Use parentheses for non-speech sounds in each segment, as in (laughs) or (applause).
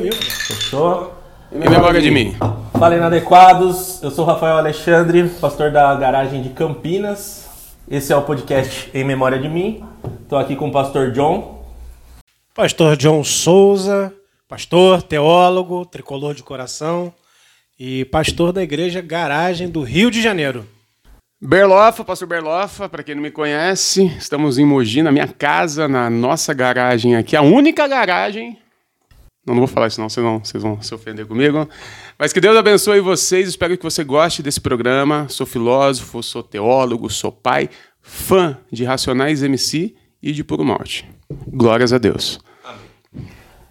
Fechou? Em memória de mim. Fala Inadequados, eu sou o Rafael Alexandre, pastor da garagem de Campinas. Esse é o podcast Em Memória de Mim. Estou aqui com o pastor John. Pastor John Souza, pastor, teólogo, tricolor de coração e pastor da igreja Garagem do Rio de Janeiro. Berlofa, pastor Berlofa, para quem não me conhece, estamos em Mogi, na minha casa, na nossa garagem aqui, a única garagem. Não, não vou falar isso não, vocês vão, vocês vão se ofender comigo. Mas que Deus abençoe vocês, espero que você goste desse programa. Sou filósofo, sou teólogo, sou pai, fã de Racionais MC e de Puro Norte. Glórias a Deus.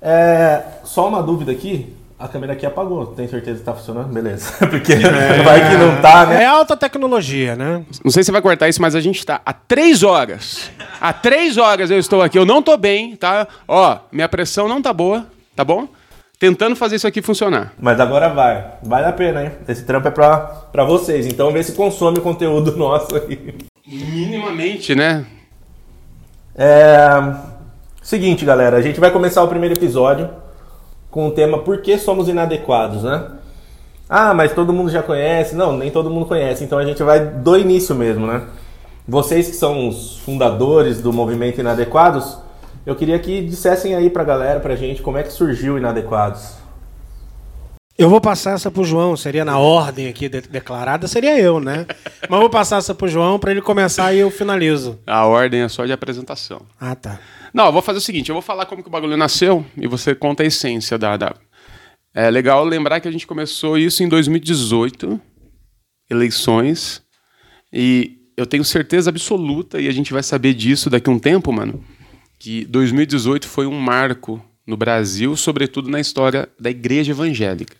É, só uma dúvida aqui. A câmera aqui apagou, tem certeza que tá funcionando? Beleza. (laughs) Porque vai que não tá, né? É alta tecnologia, né? Não sei se você vai cortar isso, mas a gente tá há três horas. Há três horas eu estou aqui. Eu não tô bem, tá? Ó, minha pressão não tá boa, tá bom? Tentando fazer isso aqui funcionar. Mas agora vai. Vale a pena, hein? Esse trampo é pra, pra vocês. Então vê se consome o conteúdo (laughs) nosso aí. Minimamente, né? É... Seguinte, galera. A gente vai começar o primeiro episódio com o tema Por que somos inadequados, né? Ah, mas todo mundo já conhece. Não, nem todo mundo conhece. Então a gente vai do início mesmo, né? Vocês que são os fundadores do movimento Inadequados, eu queria que dissessem aí pra galera, pra gente, como é que surgiu o Inadequados. Eu vou passar essa pro João, seria na ordem aqui de- declarada, seria eu, né? (laughs) Mas eu vou passar essa pro João para ele começar e eu finalizo. A ordem é só de apresentação. Ah, tá. Não, eu vou fazer o seguinte, eu vou falar como que o bagulho nasceu e você conta a essência da, da... É legal lembrar que a gente começou isso em 2018, eleições, e eu tenho certeza absoluta, e a gente vai saber disso daqui a um tempo, mano, que 2018 foi um marco no Brasil, sobretudo na história da igreja evangélica.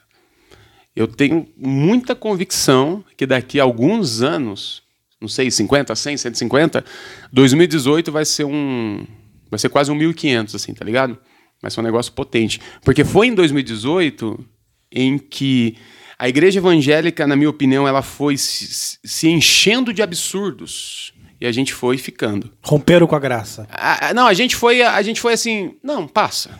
Eu tenho muita convicção que daqui a alguns anos, não sei, 50, 100, 150, 2018 vai ser um vai ser quase um 1500 assim, tá ligado? Vai ser um negócio potente, porque foi em 2018 em que a igreja evangélica, na minha opinião, ela foi se, se enchendo de absurdos e a gente foi ficando. Romperam com a graça. A- não, a gente foi, a gente foi assim, não, passa.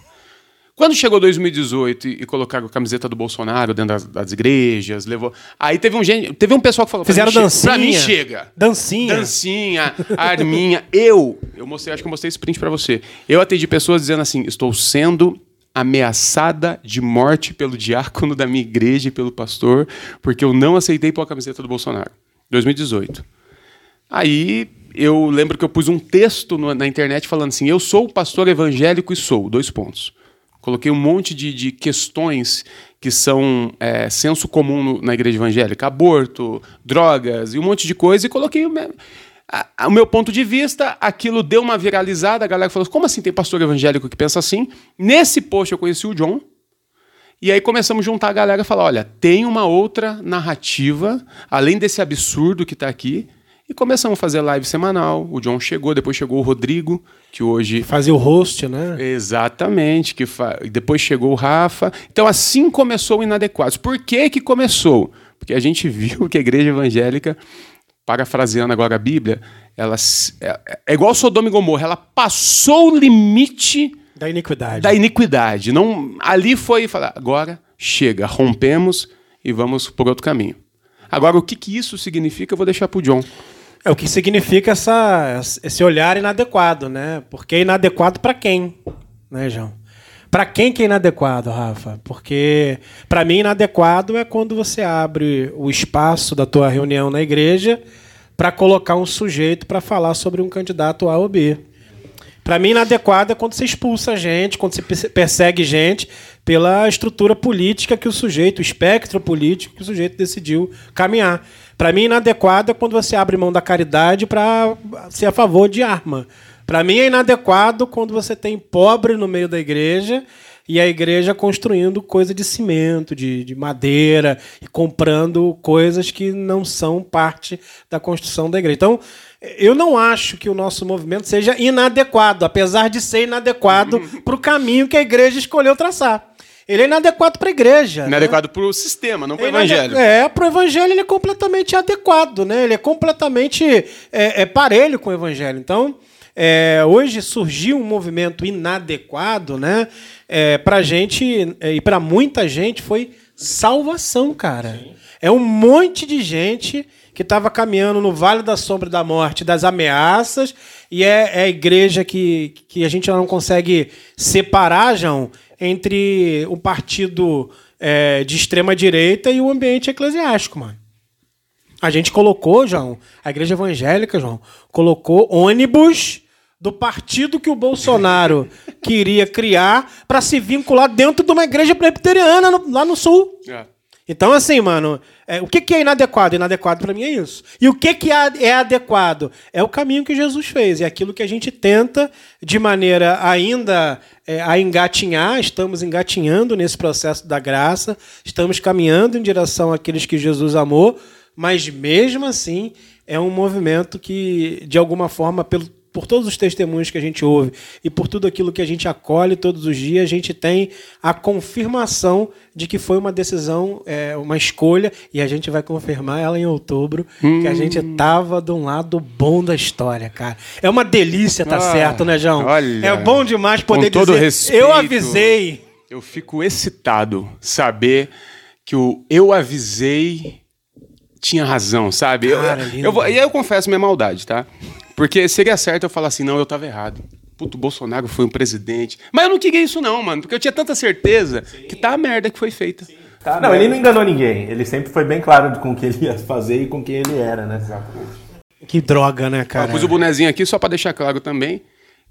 Quando chegou 2018 e, e colocaram a camiseta do Bolsonaro dentro das, das igrejas, levou. Aí teve um gente, teve um pessoal que falou, pra Fizeram che- dancinha. Pra mim chega. Dancinha. Dancinha, (laughs) arminha. Eu, eu mostrei, acho que eu mostrei esse print pra você. Eu atendi pessoas dizendo assim: estou sendo ameaçada de morte pelo diácono da minha igreja e pelo pastor, porque eu não aceitei pôr a camiseta do Bolsonaro. 2018. Aí eu lembro que eu pus um texto no- na internet falando assim: eu sou pastor evangélico e sou, dois pontos. Coloquei um monte de, de questões que são é, senso comum no- na igreja evangélica: aborto, drogas e um monte de coisa, e coloquei o meu, o meu ponto de vista. Aquilo deu uma viralizada, a galera falou: como assim tem pastor evangélico que pensa assim? Nesse post eu conheci o John. E aí começamos a juntar a galera e falar: olha, tem uma outra narrativa, além desse absurdo que está aqui. E começamos a fazer live semanal. O John chegou, depois chegou o Rodrigo, que hoje Fazia o host, né? Exatamente, que fa- depois chegou o Rafa. Então assim começou o Inadequados. Por que que começou? Porque a gente (laughs) viu que a igreja evangélica, parafraseando agora a Bíblia, ela é, é igual Sodoma e Gomorra, ela passou o limite Da iniquidade. da iniquidade. Não, ali foi falar, agora chega, rompemos e vamos por outro caminho. Agora, o que, que isso significa, eu vou deixar para o John. É o que significa essa, esse olhar inadequado, né? Porque é inadequado para quem, né, João? Para quem que é inadequado, Rafa? Porque para mim inadequado é quando você abre o espaço da tua reunião na igreja para colocar um sujeito para falar sobre um candidato A ou B. Para mim, inadequado é quando você expulsa gente, quando você perse- persegue gente pela estrutura política que o sujeito, o espectro político que o sujeito decidiu caminhar. Para mim, inadequado é quando você abre mão da caridade para ser a favor de arma. Para mim, é inadequado quando você tem pobre no meio da igreja e a igreja construindo coisa de cimento, de, de madeira, e comprando coisas que não são parte da construção da igreja. Então, eu não acho que o nosso movimento seja inadequado, apesar de ser inadequado para o caminho que a igreja escolheu traçar. Ele é inadequado para a igreja. né? Inadequado para o sistema, não para o é evangelho. É, pro evangelho ele é completamente adequado, né? Ele é completamente é, é parelho com o evangelho. Então, é, hoje surgiu um movimento inadequado, né? É, pra gente é, e para muita gente foi salvação, cara. É um monte de gente que estava caminhando no Vale da Sombra da Morte, das ameaças, e é, é a igreja que, que a gente não consegue separar, João, entre o partido é, de extrema direita e o ambiente eclesiástico, mano. A gente colocou, João, a igreja evangélica, João, colocou ônibus do partido que o Bolsonaro (laughs) queria criar para se vincular dentro de uma igreja presbiteriana no- lá no sul. É. Então, assim, mano, é, o que, que é inadequado? Inadequado pra mim é isso. E o que, que é é adequado? É o caminho que Jesus fez. É aquilo que a gente tenta, de maneira ainda é, a engatinhar, estamos engatinhando nesse processo da graça, estamos caminhando em direção àqueles que Jesus amou, mas mesmo assim é um movimento que, de alguma forma, pelo por todos os testemunhos que a gente ouve e por tudo aquilo que a gente acolhe todos os dias, a gente tem a confirmação de que foi uma decisão, é, uma escolha, e a gente vai confirmar ela em outubro, que a gente tava de um lado bom da história, cara. É uma delícia, tá Ah, certo, né, João? olha, é bom demais poder com todo dizer, respeito, eu avisei. Eu fico excitado saber que o eu avisei tinha razão, sabe? Eu- Cara, eu, eu vou- e aí eu confesso minha maldade, tá? Porque seria certo eu falar assim, não, eu tava errado. Puto, o Bolsonaro foi um presidente. Mas eu não queria isso não, mano, porque eu tinha tanta certeza que tá a merda que foi feita. Não, ele não enganou ninguém. Ele sempre foi bem claro com o que ele ia fazer e com quem ele era, né? Que droga, né, Eu cara? pus o bonezinho aqui só para deixar claro também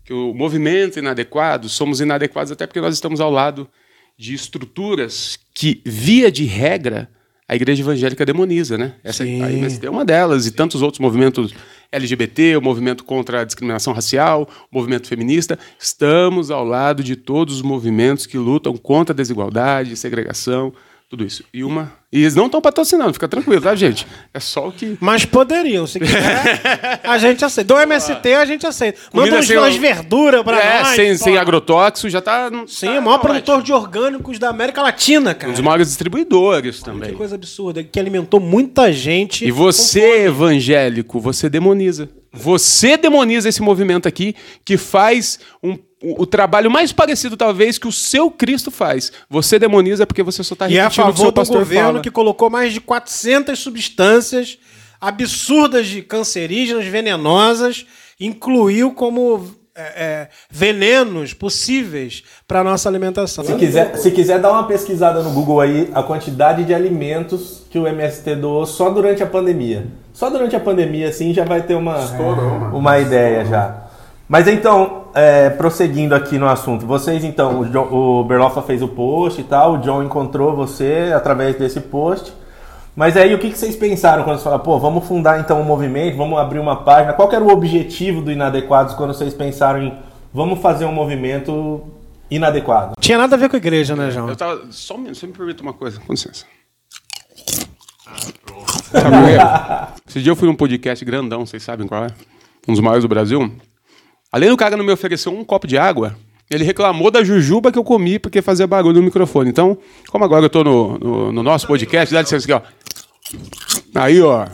que o movimento inadequado, somos inadequados até porque nós estamos ao lado de estruturas que, via de regra, a igreja evangélica demoniza, né? Essa Sim. a é uma delas, e tantos outros movimentos LGBT, o movimento contra a discriminação racial, o movimento feminista. Estamos ao lado de todos os movimentos que lutam contra a desigualdade, segregação, tudo isso. E uma. E eles não estão patrocinando, fica tranquilo, tá, gente? É só o que. Mas poderiam, se quiser. (laughs) a gente aceita. Do MST a gente aceita. Manda uns, umas verduras pra é, nós. sem, sem porra. agrotóxico, já tá. Sim, tá o maior tá produtor de orgânicos da América Latina, cara. Um dos maiores distribuidores também. Que coisa absurda, que alimentou muita gente. E você, evangélico, você demoniza. Você demoniza esse movimento aqui que faz um- o, o trabalho mais parecido, talvez, que o seu Cristo faz. Você demoniza porque você só está E é a repetindo o que o favor seu do pastor governo fala. que colocou mais de 400 substâncias absurdas de cancerígenas, venenosas, incluiu como é, é, venenos possíveis para nossa alimentação. Se quiser, se quiser dar uma pesquisada no Google aí, a quantidade de alimentos que o MST doou só durante a pandemia. Só durante a pandemia, assim, já vai ter uma, uma ideia já. Mas então, é, prosseguindo aqui no assunto, vocês então, o, Jo- o Berloffa fez o post e tal, o John encontrou você através desse post. Mas aí o que, que vocês pensaram quando vocês falaram, pô, vamos fundar então um movimento, vamos abrir uma página? Qual que era o objetivo do Inadequados quando vocês pensaram em vamos fazer um movimento inadequado? Tinha nada a ver com a igreja, né, João? Eu tava. Só um minuto, só me permita uma coisa, com licença. (laughs) Esse dia eu fui num podcast grandão, vocês sabem qual é? Um dos maiores do Brasil. Além do cara não me oferecer um copo de água, ele reclamou da jujuba que eu comi porque fazia barulho no microfone. Então, como agora eu tô no, no, no nosso podcast, dá licença aqui, ó. Aí, ó.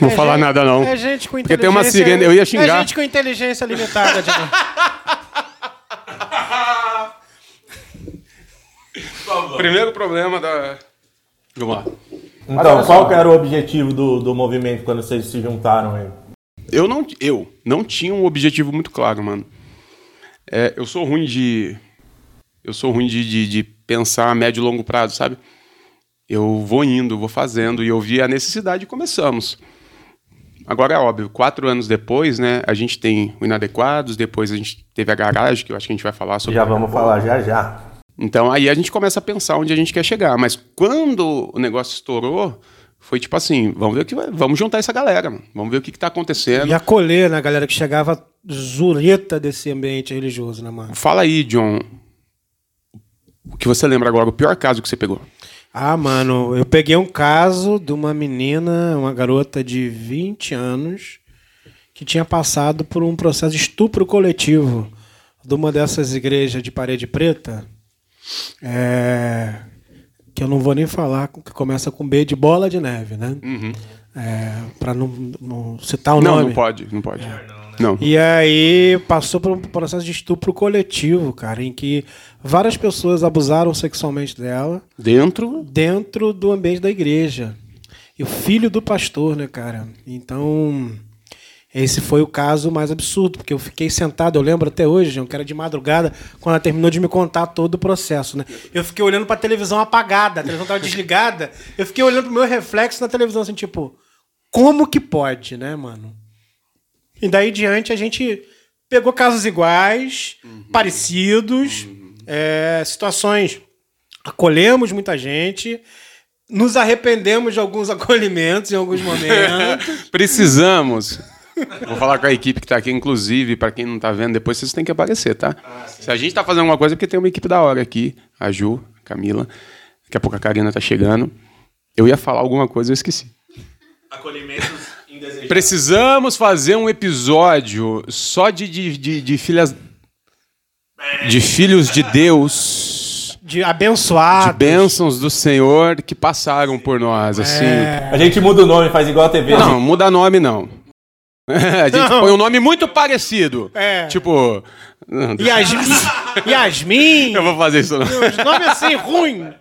Não vou falar gente- nada, não. É gente com Porque tem uma sirene, eu ia xingar. É gente com inteligência limitada, Diego. (laughs) Primeiro problema da. Vamos lá. Então, qual que era o objetivo do, do movimento quando vocês se juntaram aí? Eu não, eu não tinha um objetivo muito claro, mano. É, eu sou ruim de. Eu sou ruim de, de, de pensar a médio e longo prazo, sabe? Eu vou indo, vou fazendo, e eu vi a necessidade e começamos. Agora é óbvio, quatro anos depois, né, a gente tem o Inadequados, depois a gente teve a garagem, que eu acho que a gente vai falar sobre. Já vamos falar já já. Então aí a gente começa a pensar onde a gente quer chegar. Mas quando o negócio estourou, foi tipo assim: vamos ver o que vai, vamos juntar essa galera, mano. vamos ver o que, que tá acontecendo. E acolher, né, galera que chegava zureta desse ambiente religioso, né, mano? Fala aí, John. O que você lembra agora, o pior caso que você pegou? Ah, mano, eu peguei um caso de uma menina, uma garota de 20 anos, que tinha passado por um processo de estupro coletivo de uma dessas igrejas de parede preta. É, que eu não vou nem falar, que começa com B de bola de neve, né? É, pra não, não citar o Uhum. não, nome. não pode, não pode. Não. E aí passou por um processo de estupro coletivo, cara, em que várias pessoas abusaram sexualmente dela Dentro. dentro do ambiente da igreja. E o filho do pastor, né, cara? Então, esse foi o caso mais absurdo, porque eu fiquei sentado, eu lembro até hoje, João, que era de madrugada, quando ela terminou de me contar todo o processo, né? Eu fiquei olhando pra televisão apagada, a televisão tava desligada, eu fiquei olhando pro meu reflexo na televisão, assim, tipo, como que pode, né, mano? E daí em diante a gente pegou casos iguais, parecidos, é, situações. Acolhemos muita gente, nos arrependemos de alguns (laughs) acolhimentos em alguns (laughs) momentos. Precisamos. Vou falar com a equipe que tá aqui, inclusive, para quem não tá vendo, depois vocês têm que aparecer, tá? Se a gente tá fazendo alguma coisa, é porque tem uma equipe da hora aqui. A Ju, a Camila. Daqui a pouco a Karina tá chegando. Eu ia falar alguma coisa, eu esqueci. Acolhimentos indesejados. Precisamos fazer um episódio só de, de, de, de filhas. De filhos de Deus. De De abençoados. bênçãos do Senhor que passaram por nós, assim. A gente muda o nome, faz igual a TV. Não, muda nome não. (laughs) a gente Não. põe um nome muito parecido. É. Tipo. Yasmin. Yasmin. (laughs) Eu vou fazer isso não. Os nomes assim, ruim.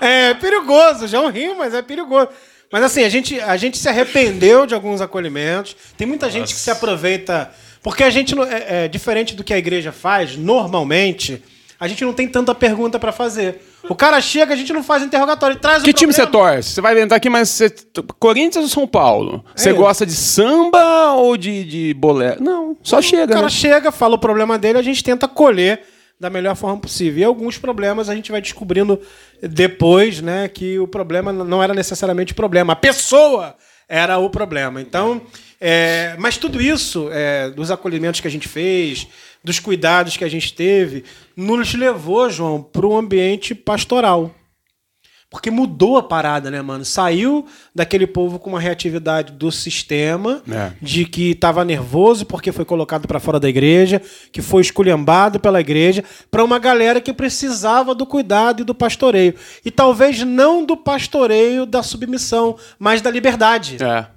É perigoso, já é um rio, mas é perigoso. Mas assim, a gente, a gente se arrependeu de alguns acolhimentos. Tem muita gente que se aproveita. Porque a gente, é, é diferente do que a igreja faz, normalmente, a gente não tem tanta pergunta pra fazer. O cara chega, a gente não faz interrogatório, ele traz o Que time você torce? Você vai entrar aqui, mas você... Corinthians ou São Paulo? Você É. gosta de samba ou de, de bolero? Não, só O chega, cara né? chega, fala o problema dele, a gente tenta colher da melhor forma possível. E alguns problemas a gente vai descobrindo depois, né, que o problema não era necessariamente o problema, a pessoa era o problema. Então, é, mas tudo isso, é, dos acolhimentos que a gente fez, dos cuidados que a gente teve, nos levou, João, para um ambiente pastoral. Porque mudou a parada, né, mano? Saiu daquele povo com uma reatividade do sistema, É. de que estava nervoso porque foi colocado para fora da igreja, que foi esculhambado pela igreja, para uma galera que precisava do cuidado e do pastoreio. E talvez não do pastoreio da submissão, mas da liberdade. É.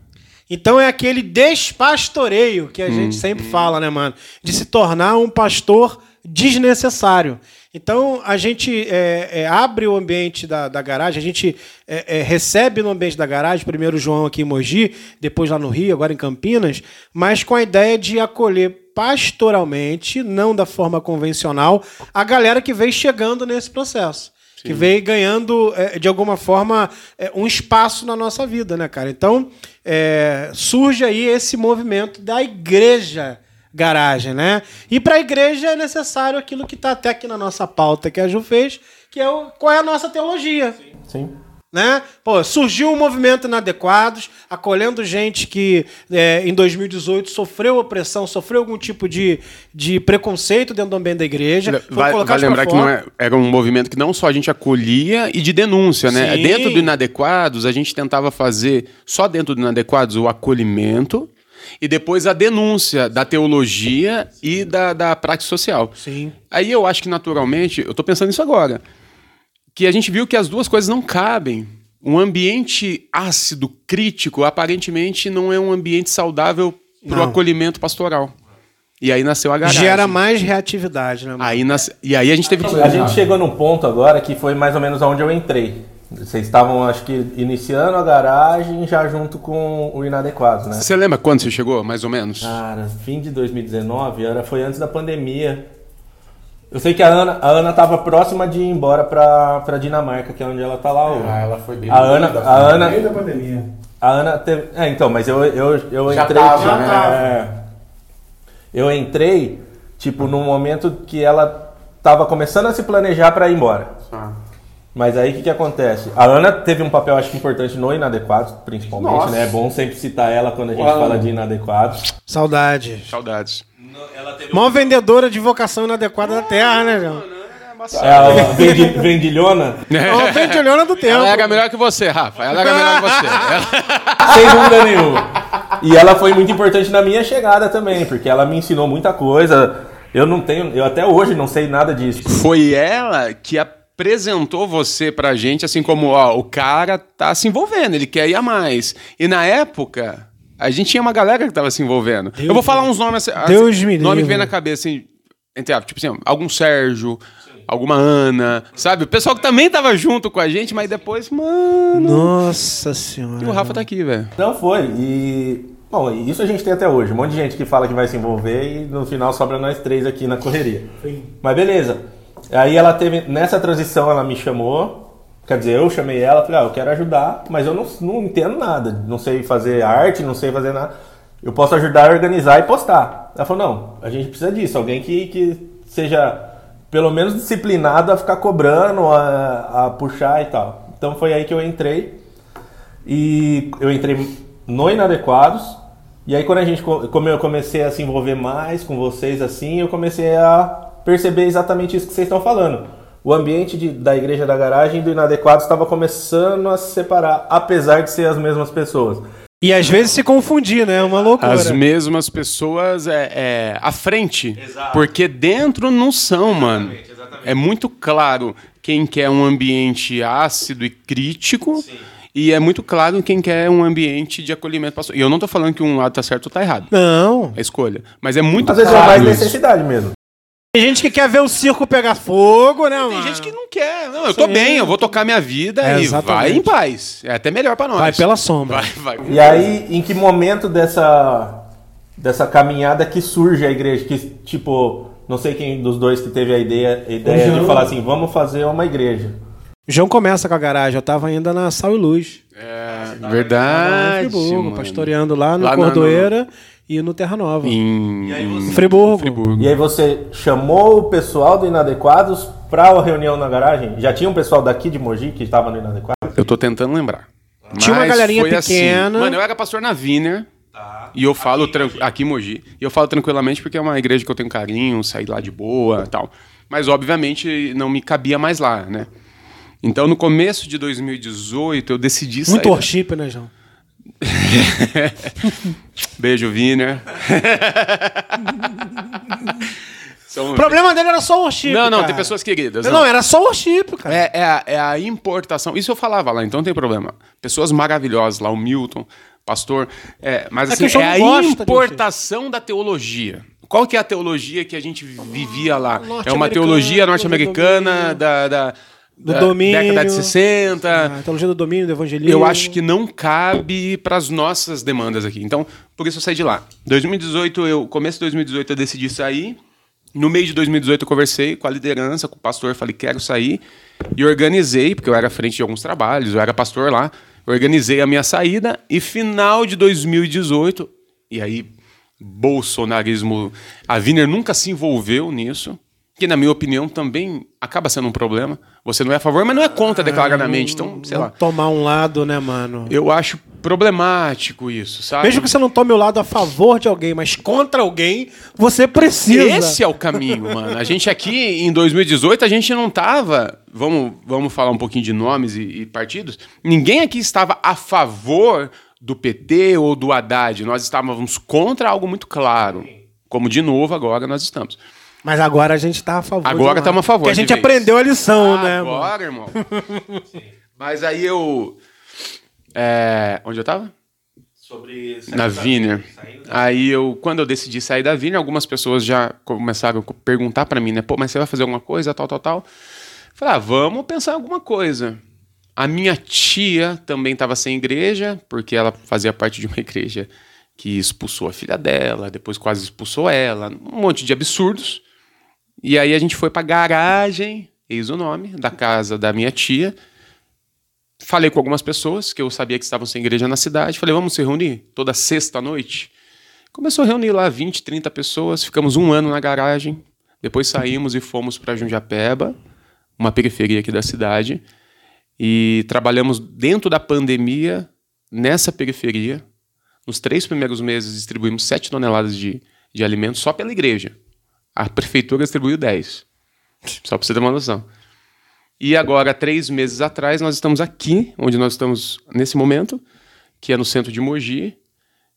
Então é aquele despastoreio que a gente sempre fala, né, mano? De se tornar um pastor desnecessário. Então a gente é, é, abre o ambiente da, da garagem, a gente é, é, recebe no ambiente da garagem, primeiro o João aqui em Mogi, depois lá no Rio, agora em Campinas, mas com a ideia de acolher pastoralmente, não da forma convencional, a galera que veio chegando nesse processo que veio ganhando, é, de alguma forma, é, um espaço na nossa vida, né, cara? Então, é, surge aí esse movimento da igreja garagem, né? E para a igreja é necessário aquilo que está até aqui na nossa pauta que a Ju fez, que é o, qual é a nossa teologia. Sim. Né? Pô, surgiu um movimento inadequados, acolhendo gente que é, em 2018 sofreu opressão, sofreu algum tipo de, de preconceito dentro do ambiente da igreja. Vai, vai lembrar que é, era um movimento que não só a gente acolhia e de denúncia, né? Sim. Dentro do Inadequados, a gente tentava fazer, só dentro do Inadequados, o acolhimento e depois a denúncia da teologia e da, da prática social. Sim. Aí eu acho que naturalmente, eu tô pensando nisso agora, que a gente viu que as duas coisas não cabem. Um ambiente ácido, crítico, aparentemente não é um ambiente saudável para o acolhimento pastoral. E aí nasceu a garagem. Gera mais reatividade, né? mano? Aí nas... E aí a gente teve que. A gente chegou num ponto agora que foi mais ou menos onde eu entrei. Vocês estavam, acho que, iniciando a garagem já junto com o Inadequados, né? Você lembra quando você chegou, mais ou menos? Cara, fim de 2019, era, foi antes da pandemia. Eu sei que a Ana, a Ana tava próxima de ir embora pra, pra Dinamarca, que é onde ela tá lá hoje. Ah, ela foi bem A Ana- da- a Ana- meio da pandemia. A Ana teve. É, então, mas eu, eu, eu Já entrei. tava, tipo, já tava. é, eu entrei, tipo, num momento que ela tava começando a se planejar pra ir embora. Ah. Mas aí o que, que acontece? A Ana teve um papel, acho que importante no Inadequados, principalmente, Nossa. né? É bom sempre citar ela quando a gente Uau. fala de Inadequados. Saudade. Saudades. Maior vendedora de vocação inadequada da Terra, né, João? É a vendi, vendilhona, (laughs) Maior vendilhona do tempo. Ela era melhor que você, Rafa. Ela era melhor que você. Ela- (laughs) sem dúvida nenhuma. E ela foi muito importante na minha chegada também, porque ela me ensinou muita coisa. Eu não tenho, eu até hoje não sei nada disso. Foi ela que apresentou você pra gente, assim como, ó, o cara tá se envolvendo, ele quer ir a mais. E na época, A gente tinha uma galera que tava se envolvendo. eu vou falar uns nomes assim, Deus assim, me nome que vem na cabeça, assim, entre aspas, tipo assim, algum Sérgio, alguma Ana, sabe? O pessoal que também tava junto com a gente, mas depois, mano. Nossa senhora. E o Rafa tá aqui, velho. Não foi. E. Bom, isso a gente tem até hoje. Um monte de gente que fala que vai se envolver e no final sobra nós três aqui na correria. Mas beleza. Aí ela teve. Nessa transição ela me chamou. Quer dizer, eu chamei ela, falei, ah, eu quero ajudar, mas eu não, não entendo nada. Não sei fazer arte, não sei fazer nada. Eu posso ajudar a organizar e postar. Ela falou, não, a gente precisa disso. Alguém que, que seja pelo menos disciplinado a ficar cobrando, a, a puxar e tal. Então foi aí que eu entrei. E eu entrei no Inadequados. E aí quando a gente co- como eu comecei a se envolver mais com vocês assim, eu comecei a perceber exatamente isso que vocês estão falando. O ambiente de- da igreja da garagem e do Inadequados estava começando a se separar, apesar de ser as mesmas pessoas. E às vezes se confundir, né? É uma loucura. As mesmas pessoas é, é, à frente. Porque dentro não são, mano. É muito claro quem quer um ambiente ácido e crítico. E é muito claro quem quer um ambiente de acolhimento pastor. E eu não tô falando que um lado tá certo ou tá errado. Não. É escolha. Mas é muito Às vezes é claro. mais necessidade mesmo. Tem gente que quer ver o circo pegar fogo, né, mano? Tem gente que não quer. Não, eu tô Sim. bem, eu vou tocar minha vida É, e exatamente. vai em paz. É até melhor pra nós. Vai pela sombra. Vai, vai. E aí, em que momento dessa, dessa caminhada que surge a igreja? Que, tipo, não sei quem dos dois que teve a ideia, a ideia de falar assim, vamos fazer uma igreja. O João começa com a garagem. Eu tava ainda na Sal e Luz. É, verdade. Friburgo, pastoreando lá no Lá na- Cordoeira e no Terra Nova. Em, Em Friburgo. Friburgo. E aí você chamou o pessoal do Inadequados pra a reunião na garagem? Já tinha um pessoal daqui de Mogi que estava no Inadequados? Eu tô tentando lembrar. Tinha uma galerinha assim. pequena. Mano, eu era pastor na Wiener. E eu falo aqui em Mogi. E eu falo tranquilamente porque é uma igreja que eu tenho carinho, saí lá de boa e tal. Mas obviamente não me cabia mais lá, né? Então no começo de 2018 eu decidi sair. Muito worship, né, João? (laughs) Beijo. São- (laughs) O problema dele era só worship. Não, não, cara. tem pessoas queridas. Não, era só worship, cara. É, é, a, é a importação. Isso eu falava lá, então não tem problema. Pessoas maravilhosas lá, o Milton, pastor. É, mas É assim, o é a não importação da teologia. Qual que é a teologia que a gente vivia lá? É uma teologia norte-americana da, da, Do da domínio. década de 60. A teologia do domínio, do evangelismo. Eu acho que não cabe para as nossas demandas aqui. Então, por isso eu saí de lá. 2018, eu começo de 2018 eu decidi sair. No meio de 2018 eu conversei com a liderança, com o pastor, falei quero sair e organizei, porque eu era à frente de alguns trabalhos, eu era pastor lá, organizei a minha saída e final de 2018 e aí bolsonarismo, a Wiener nunca se envolveu nisso. Que, na minha opinião, também acaba sendo um problema. Você não é a favor, mas não é contra declaradamente. Então, sei Não lá. tomar um lado, né, mano? Eu acho problemático isso, sabe? Mesmo que você não tome o lado a favor de alguém, mas contra alguém, você precisa. Esse é o caminho, mano. A gente aqui, em 2018, a gente não tava. Vamos, vamos falar um pouquinho de nomes e, e partidos. Ninguém aqui estava a favor do PT ou do Haddad. Nós estávamos contra algo muito claro. Como, de novo, agora nós estamos. Mas agora a gente tá a favor. Agora estamos a favor Porque a gente vez. aprendeu a lição, né, mano? Agora, irmão. Mas aí eu. é, onde eu tava? Sobre na Viner. Aí eu, quando eu decidi sair da Viner, algumas pessoas já começaram a perguntar pra mim, né? Pô, mas você vai fazer alguma coisa, tal, tal, tal. Falei, ah, vamos pensar em alguma coisa. A minha tia também estava sem igreja, porque ela fazia parte de uma (laughs) igreja que expulsou a filha dela, depois quase expulsou ela, um monte de absurdos. E aí a gente foi pra garagem, eis o nome, da casa da minha tia. Falei com algumas pessoas que eu sabia que estavam sem igreja na cidade. Falei, vamos se reunir toda sexta noite? Começou a reunir lá 20, 30 pessoas. Ficamos um ano na garagem. Depois saímos e fomos para Jundiapeba, uma periferia aqui da cidade. E trabalhamos dentro da pandemia, nessa periferia. Nos três primeiros meses distribuímos 7 toneladas de, de alimentos só pela igreja. A prefeitura distribuiu 10. Só para você ter uma noção. E agora, três meses atrás, nós estamos aqui, onde nós estamos nesse momento, que é no centro de Mogi,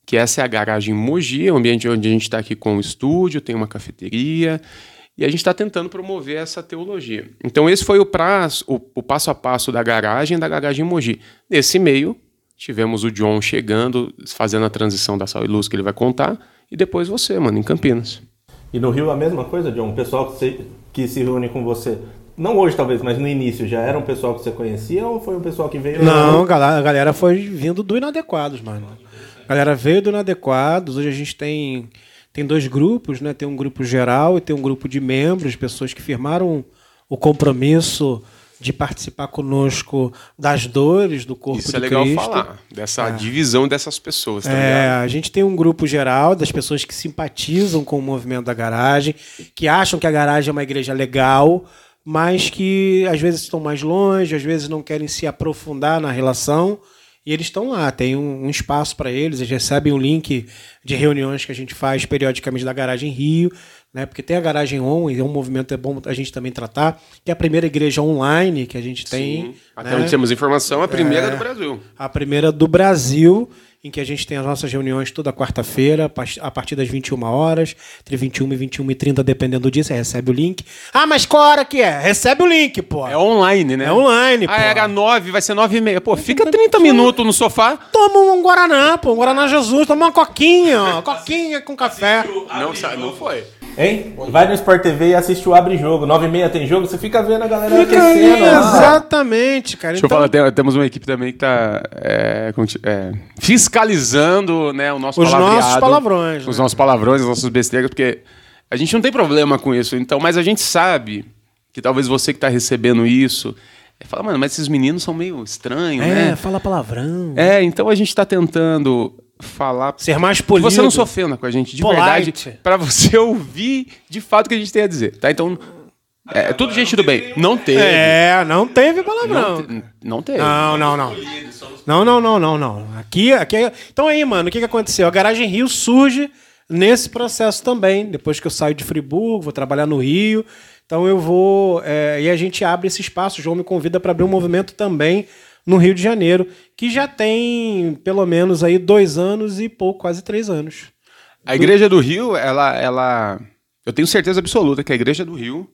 que essa é a garagem Mogi, o ambiente onde a gente está aqui com o estúdio, tem uma cafeteria, e a gente está tentando promover essa teologia. Então esse foi o, prazo, o, o passo a passo da garagem, da garagem Mogi. Nesse meio, tivemos o John chegando, fazendo a transição da Sal e Luz que ele vai contar, e depois você, mano, em Campinas. E no Rio a mesma coisa, John? O pessoal que se, que se reúne com você, não hoje talvez, mas no início, já era um pessoal que você conhecia ou foi um pessoal que veio... Não, galera- a galera foi vindo do Inadequados, mano. A galera veio do Inadequados. Hoje a gente tem, tem dois grupos, né? Tem um grupo geral e tem um grupo de membros, pessoas que firmaram o compromisso de participar conosco das dores do corpo Isso de é legal Cristo. falar, dessa divisão dessas pessoas, tá É, ligado? a gente tem um grupo geral das pessoas que simpatizam com o movimento da garagem, que acham que a garagem é uma igreja legal, mas que às vezes estão mais longe, às vezes não querem se aprofundar na relação. E eles estão lá, tem um, um espaço para eles, eles recebem um link de reuniões que a gente faz periodicamente da Garagem Rio, né? Porque tem a Garagem On, e é um movimento é bom a gente também tratar, que é a primeira igreja online que a gente tem. Sim. Até né? onde temos informação, a primeira do Brasil. a primeira do Brasil, em que a gente tem as nossas reuniões toda quarta-feira, a partir das 21 horas, entre 21 e 21 e 30, dependendo do dia, você recebe o link. Ah, mas qual hora que é? Recebe o link, pô. É online, né? É online, Ah, pô. era nove, vai ser nove e meia. Pô, fica 30 minutos no sofá. Toma um Guaraná, pô, um Guaraná Jesus, toma uma coquinha, ó, coquinha com café. Não, não foi. Hein? Vai no Sport TV e assiste o Abre Jogo. 9 e meia tem jogo, você fica vendo a galera Fica aí, aquecendo. lá. exatamente, cara. Deixa eu Então, falar, tem- temos uma equipe também que tá é, é, fiscalizando né, o nosso Os palavreado, nossos palavrões, Os né? nossos palavrões, as nossas besteiras, porque a gente não tem problema com isso. Então, mas a gente sabe que talvez você que tá recebendo isso, é, fala, mano, mas esses meninos são meio estranhos, É, né? fala palavrão. É, então a gente tá tentando falar Ser mais polido. você não se ofenda com a gente, de Polite. verdade, pra você (laughs) ouvir de fato o que a gente tem a dizer, tá? Então, é, é tudo gente do bem. Não teve. É, não teve palavrão. Não, te- não teve. Não, não, não. Não, não, não, não, não. Aqui, aqui. é- Então aí, mano, o que, que aconteceu? A Garagem Rio surge nesse processo também. Depois que eu saio de Friburgo, vou trabalhar no Rio. Então eu vou. é, e a gente abre esse espaço. O João me convida para abrir um movimento também no Rio de Janeiro, que já tem pelo menos aí dois anos e pouco, quase três anos. A Igreja do Rio, ela, ela. Eu tenho certeza absoluta que a Igreja do Rio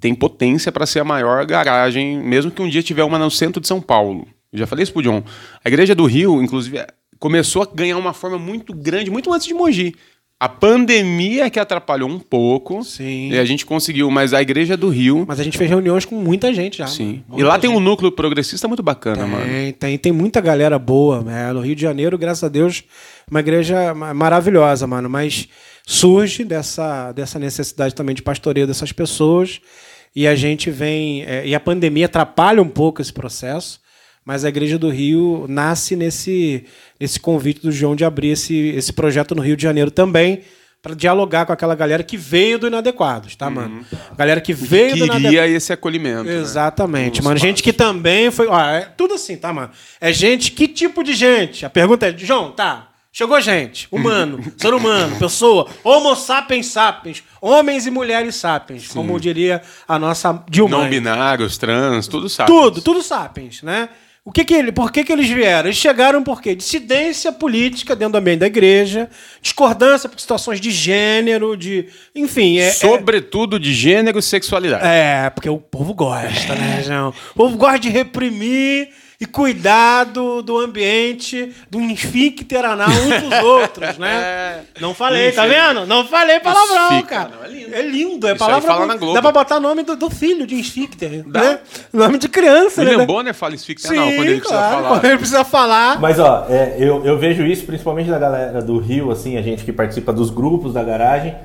tem potência para ser a maior garagem, mesmo que um dia tiver uma no centro de São Paulo. Eu já falei isso pro John. A Igreja do Rio, inclusive, começou a ganhar uma forma muito grande, muito antes de Mogi. A pandemia que atrapalhou um pouco. Sim. E a gente conseguiu, mas a Igreja do Rio. Mas a gente fez reuniões com muita gente já. Sim. mano. E Muita lá tem um gente. núcleo progressista muito bacana, mano. Tem, tem, tem muita galera boa. né? No Rio de Janeiro, graças a Deus, uma igreja ma- maravilhosa, mano. Mas surge dessa, dessa necessidade também de pastoreio dessas pessoas. E a gente vem. é, e a pandemia atrapalha um pouco esse processo. Mas a Igreja do Rio nasce nesse, nesse convite do João de abrir esse, esse projeto no Rio de Janeiro também, para dialogar com aquela galera que veio do Inadequados, tá, mano? Galera que veio do Inadequados. Queria esse acolhimento. né? Exatamente, Um mano. espaço. Gente que também foi. Ó, é tudo assim, tá, mano? É gente, que tipo de gente? A pergunta é, João, tá. Chegou gente, humano, (laughs) ser humano, pessoa, homo sapiens sapiens, homens e mulheres sapiens, como diria a nossa Dilma. Não binários, trans, tudo sabe. Tudo, tudo sapiens, né? O que que ele, por que, que eles vieram? Eles chegaram por quê? Dissidência política dentro do ambiente da igreja, discordância por situações de gênero, de. Enfim, é. é- Sobretudo de gênero e sexualidade. é, porque o povo gosta, né, João? O povo gosta de reprimir e cuidar do, do ambiente, do esfíncter anal uns dos outros, né? (laughs) Não falei, tá vendo? Não falei palavrão, Esfíncter cara. anal é lindo. É lindo, é Isso aí palavrão. fala na Globo. Dá pra botar nome do, do filho de um esfíncter, né? Nome de criança, William né? Bonner fala esfíncter Sim, não, quando ele precisa claro, falar. quando ele precisa falar. Mas ó, é, eu, eu vejo isso principalmente da galera do Rio, assim, a gente que participa dos grupos da garagem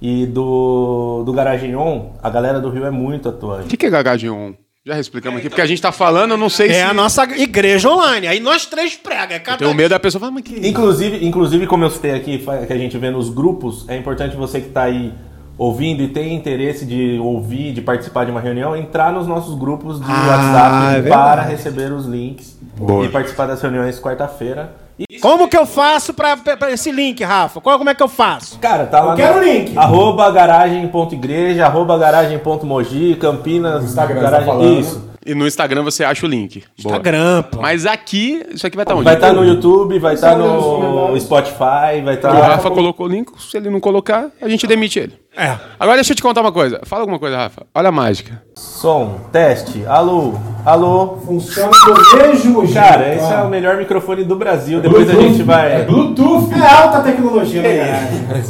e do, do Garagem On, a galera do Rio é muito O atuante. que que é garagem on? Já explicamos aqui, porque a gente tá falando, eu não sei É se... a nossa igreja online. Aí nós três prega. É cada... Tenho medo da pessoa falar, mas que... Inclusive, inclusive, como eu citei aqui, que a gente vê nos grupos, é importante você que está aí ouvindo e tem interesse de ouvir, de participar de uma reunião, entrar nos nossos grupos de Ah, WhatsApp é para receber os links Boa. e participar das reuniões quarta-feira. E, Como que eu faço pra, pra- esse link, Rafa? Qual, como é que eu faço? cara, tá lá Eu quero o link. arroba garagem.igreja, arroba garagem.mogi, Campinas, Instagram, garagem, tá isso. E no Instagram você acha o link. Instagram, pô. Mas aqui, isso aqui vai estar onde? Vai estar no YouTube, vai estar os no. Spotify, vai O estar... Rafa colocou o link, se ele não colocar, a gente demite ele. É. Agora deixa eu te contar uma coisa. Fala alguma coisa, Rafa. Olha a mágica. Som, teste, alô, Alô? Funciona do mesmo jeito. Cara, esse é o melhor microfone do Brasil. Depois a gente vai. Bluetooth. É alta tecnologia, né?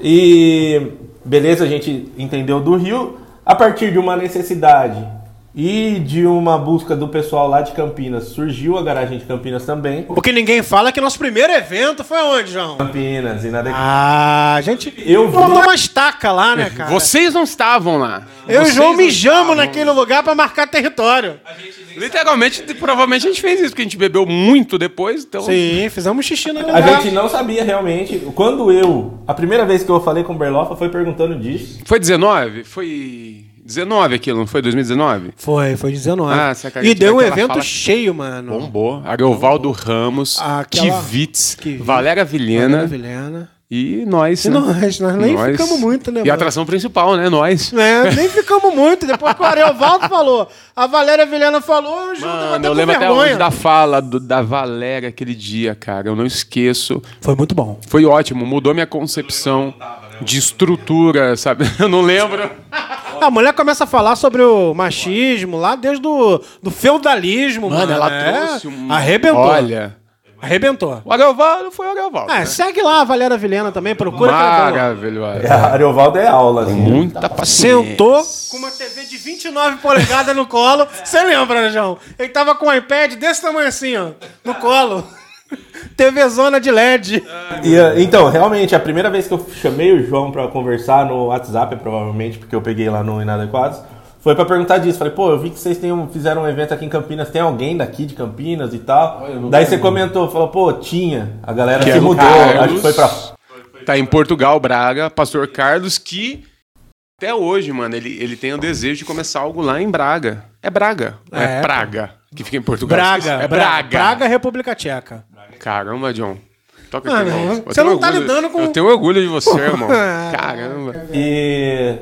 E beleza, a gente entendeu do Rio. A partir de uma necessidade e de uma busca do pessoal lá de Campinas, surgiu a garagem de Campinas também. O que ninguém fala é que nosso primeiro evento foi onde, João? Campinas, inadequado. Ah, a gente. Eu vi. Botou uma estaca lá, né, cara? Vocês não estavam lá. Eu e o Vocês João não mijamos naquele lugar pra marcar território. Literalmente, provavelmente a gente fez isso, porque a gente bebeu muito depois, então. Sim, fizemos xixi naquele A gente não sabia realmente. Quando eu. A primeira vez que eu falei com o Berlofa foi perguntando disso. Foi 19? Foi 19 aquilo, não foi 2019? Foi, foi 19. Ah, e deu um evento fala- cheio, mano. Bombou. Ariovaldo Ramos, Aquela- Kivitz, Kivitz, Valéria Vilhena Vilhena. e nós. E né? nós, nós nem Nós. ficamos muito, né, E a atração principal, né? Nós. É, nem ficamos muito. Depois que o Ariovaldo falou, a Valéria Vilhena falou, o João tava Mano, até eu lembro até vergonha. hoje da fala do- da Valéria aquele dia, cara. Eu não esqueço. Foi muito bom. Foi ótimo, mudou minha concepção de estrutura, sabe? (laughs) Eu não lembro. A mulher começa a falar sobre o machismo lá desde o do feudalismo. Mano, ela É, trouxe um. Arrebentou. Olha. Arrebentou. O Ariovaldo foi o Ariovaldo. É, né? segue lá a Valéria Vilhena também, procura. Maravilhoso. É, a Ariovaldo é aula, assim. Muita paciência. Sentou com uma TV de 29 polegadas no colo. Você lembra, né, João? Ele tava com um iPad desse tamanho assim, ó, no colo. TV zona de LED. E, eh, então, realmente, a primeira vez que eu chamei o João pra conversar no WhatsApp, provavelmente, porque eu peguei lá no Inadequados, foi pra perguntar disso. Falei, pô, eu vi que vocês têm um- fizeram um evento aqui em Campinas, tem alguém daqui de Campinas e tal. Daí você comentou, falou, pô, tinha. A galera Que se é mudou, Carlos. acho que foi pra. Tá em Portugal, Braga, Pastor Carlos, que até hoje, mano, ele, ele tem o desejo de começar algo lá em Braga. É Braga, não é, É. Praga, que fica em Portugal. Braga. É Bra- Braga. Braga, República Tcheca. Caramba, John. Toca Ah, aqui, irmão. você não tá orgulho- lidando com- Eu tenho orgulho de você, irmão. (laughs) Caramba. E.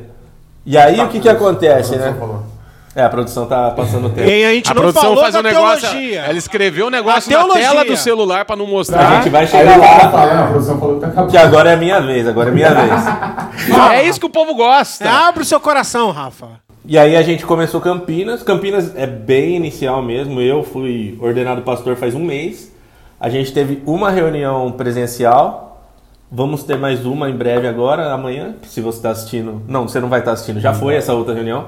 E aí o que que acontece, né? É, a produção tá passando o tempo. E a gente A não produção falou faz da um negócio. teologia. Ela escreveu um negócio A na tela do celular pra não A mostrar. gente vai chegar lá, falando, a produção falou que tá acabando. que agora é a minha vez, agora é a minha vez. (laughs) É isso que o povo gosta. Abre o seu coração, Rafa. E aí a gente começou Campinas. Campinas é bem inicial mesmo. Eu fui ordenado pastor faz um mês. A gente teve uma reunião presencial. Vamos ter mais uma em breve agora, amanhã. Se você está assistindo. Não, você não vai estar assistindo. Já foi essa outra reunião.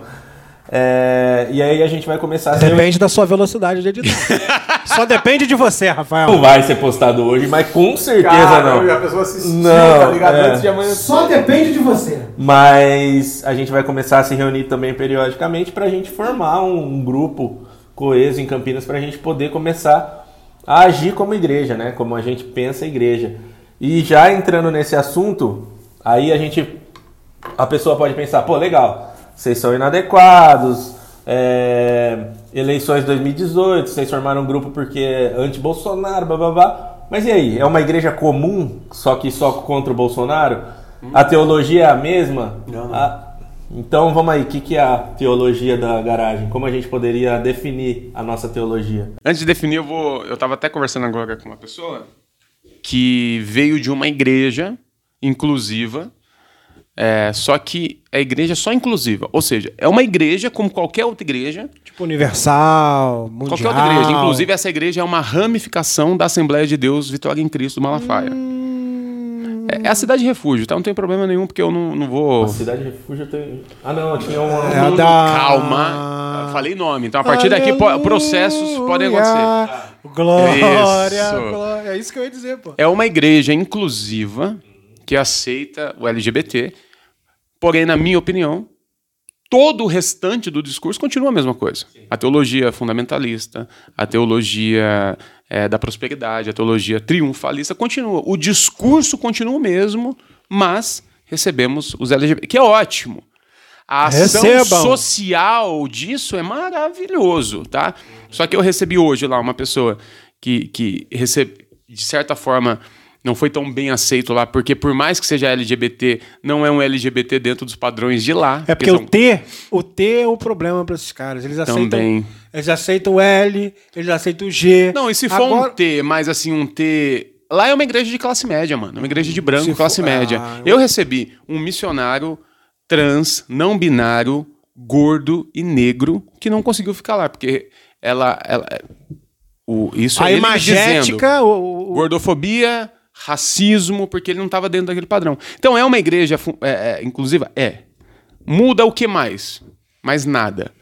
É, e aí a gente vai começar a se Depende da sua velocidade de editar. (laughs) Só depende de você, Rafael. Não vai ser postado hoje, mas com certeza Cara, não. a pessoa assistiu, Não, tá ligado? é. Antes de amanhã. Só depende de você. Mas a gente vai começar a se reunir também periodicamente para a gente formar um, um grupo coeso em Campinas para a gente poder começar a agir como igreja, né? Como a gente pensa a igreja. E já entrando nesse assunto, aí a gente a pessoa pode pensar, pô, legal, vocês são inadequados, é, eleições 2018, vocês formaram um grupo porque é anti-Bolsonaro, blá blá blá. Mas e aí, é uma igreja comum, só que só contra o Bolsonaro? A teologia é a mesma? A- então vamos aí, o que, que é a teologia da garagem? Como a gente poderia definir a nossa teologia? Antes de definir, eu vou. Eu tava até conversando agora com uma pessoa que veio de uma igreja inclusiva. É, só que a igreja é só inclusiva. Ou seja, é uma igreja como qualquer outra igreja. Tipo Universal, Mundial. Qualquer outra igreja. Inclusive, essa igreja é uma ramificação da Assembleia de Deus Vitória em Cristo Malafaia. É, é a cidade de refúgio, tá? Não tem problema nenhum, porque eu não, não vou. Cidade de refúgio tem. Ah, não, tinha uma. É a da- Calma. Eu Falei nome. Então, a partir daqui, po- processos podem acontecer. Glória, Isso. glória. É isso que eu ia dizer, pô. É uma igreja inclusiva que aceita o LGBT, porém, na minha opinião, todo o restante do discurso continua a mesma coisa. A teologia fundamentalista, a teologia eh, da prosperidade, a teologia triunfalista continua. O discurso continua o mesmo, mas recebemos os LGBT, que é ótimo. A ação Recebam. social disso é maravilhoso, tá? Só que eu recebi hoje lá uma pessoa que, que recebe, de certa forma, não foi tão bem aceito lá, porque por mais que seja LGBT, não é um LGBT dentro dos padrões de lá. É porque são- o T, o T é o problema para esses caras. Eles aceitam, Também. eles aceitam o L, eles aceitam o G. Não, e se for Agora- um T, mas assim, um T. Lá é uma igreja de classe média, mano. É uma igreja de branco, Se classe for- média. Ah, eu recebi um missionário trans, não binário, gordo e negro que não conseguiu ficar lá, porque ela. ela o, isso A é imagética, dizendo. o, o- Gordofobia, racismo, porque ele não estava dentro daquele padrão. Então é uma igreja é, é, inclusiva? É. Muda o que mais? Mais nada.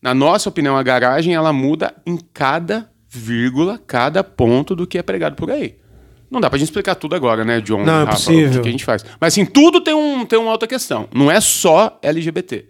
Na nossa opinião, a garagem ela muda em cada vírgula, cada ponto do que é pregado por aí. Não dá pra gente explicar tudo agora, né, John? Não, é Rafa, possível. O que a gente faz. Mas assim, tudo tem, um, tem uma outra questão. Não é só LGBT.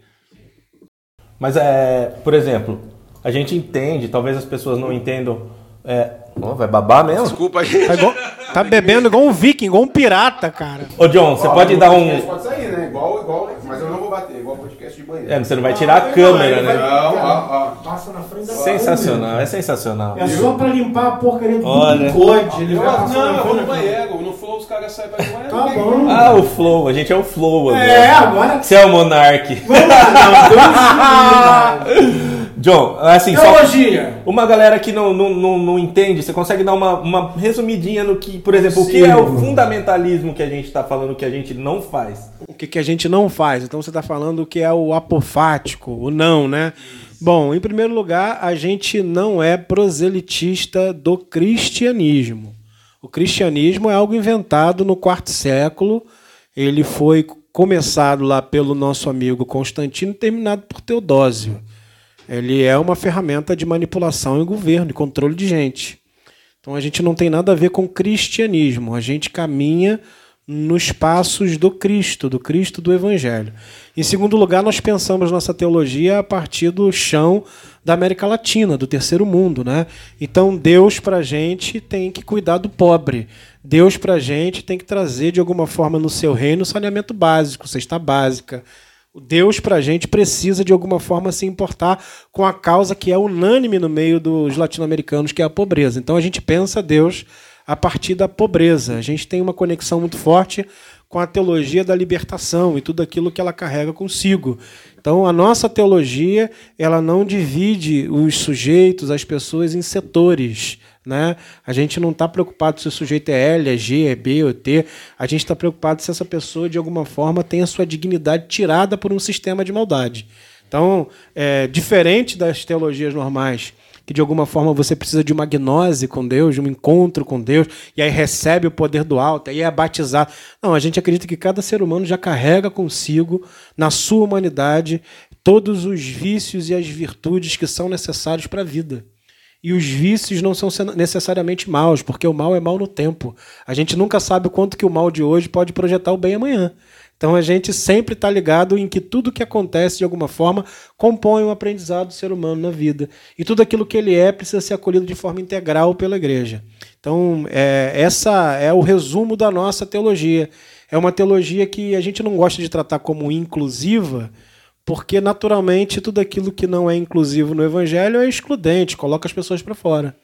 Mas é, por exemplo, a gente entende, talvez as pessoas não entendam. É, Ó, vai babar mesmo? Desculpa aí. Tá, igual- tá bebendo igual um viking, igual um pirata, cara. Ô John, você pode dar um. Pode sair, né? Igual, igual, mas eu não vou bater, igual podcast de banheiro. É, você não vai tirar a câmera, Não, né? ó, ó. Passa na frente da Sensacional, é sensacional. É só pra limpar a porcaria do Olha. bigode. Ele vai Não, eu vou no banheiro. No Flow os caras saem pra ir no banheiro. Tá bom. Ah, o Flow, a gente é o Flow agora. É, agora. Você é o Monark. Vamos lá, não. (laughs) John, assim, só Teologia. uma galera que não, não, não, não entende, você consegue dar uma, uma resumidinha no que, por exemplo, o que é o fundamentalismo que a gente tá falando que a gente não faz? O que, que a gente não faz? Então você está falando o que é o apofático, o não, né? Bom, em primeiro lugar, a gente não é proselitista do cristianismo. O cristianismo é algo inventado no quarto século. Ele foi começado lá pelo nosso amigo Constantino e terminado por Teodósio. Ele é uma ferramenta de manipulação e governo, de controle de gente. Então a gente não tem nada a ver com cristianismo, a gente caminha nos passos do Cristo, do Cristo do Evangelho. Em segundo lugar, nós pensamos nossa teologia a partir do chão da América Latina, do terceiro mundo, né? Então Deus para a gente tem que cuidar do pobre. Deus para a gente tem que trazer de alguma forma no seu reino saneamento básico, cesta básica. Deus para a gente precisa de alguma forma se importar com a causa que é unânime no meio dos latino-americanos, que é a pobreza. Então a gente pensa Deus a partir da pobreza. A gente tem uma conexão muito forte com a teologia da libertação e tudo aquilo que ela carrega consigo. Então a nossa teologia ela não divide os sujeitos, as pessoas em setores. Né? A gente não está preocupado se o sujeito é L, é G, é B ou T. A gente está preocupado se essa pessoa, de alguma forma, tem a sua dignidade tirada por um sistema de maldade. Então, é, diferente das teologias normais, que de alguma forma você precisa de uma gnose com Deus, de um encontro com Deus, e aí recebe o poder do alto, aí é batizado. Não, a gente acredita que cada ser humano já carrega consigo, na sua humanidade, todos os vícios e as virtudes que são necessários para a vida. E os vícios não são necessariamente maus, porque o mal é mal no tempo. A gente nunca sabe o quanto que o mal de hoje pode projetar o bem amanhã. Então a gente sempre está ligado em que tudo que acontece de alguma forma compõe um aprendizado do ser humano na vida. E tudo aquilo que ele é precisa ser acolhido de forma integral pela igreja. Então, é, essa é o resumo da nossa teologia. É uma teologia que a gente não gosta de tratar como inclusiva, porque naturalmente tudo aquilo que não é inclusivo no evangelho é excludente, coloca as pessoas para fora.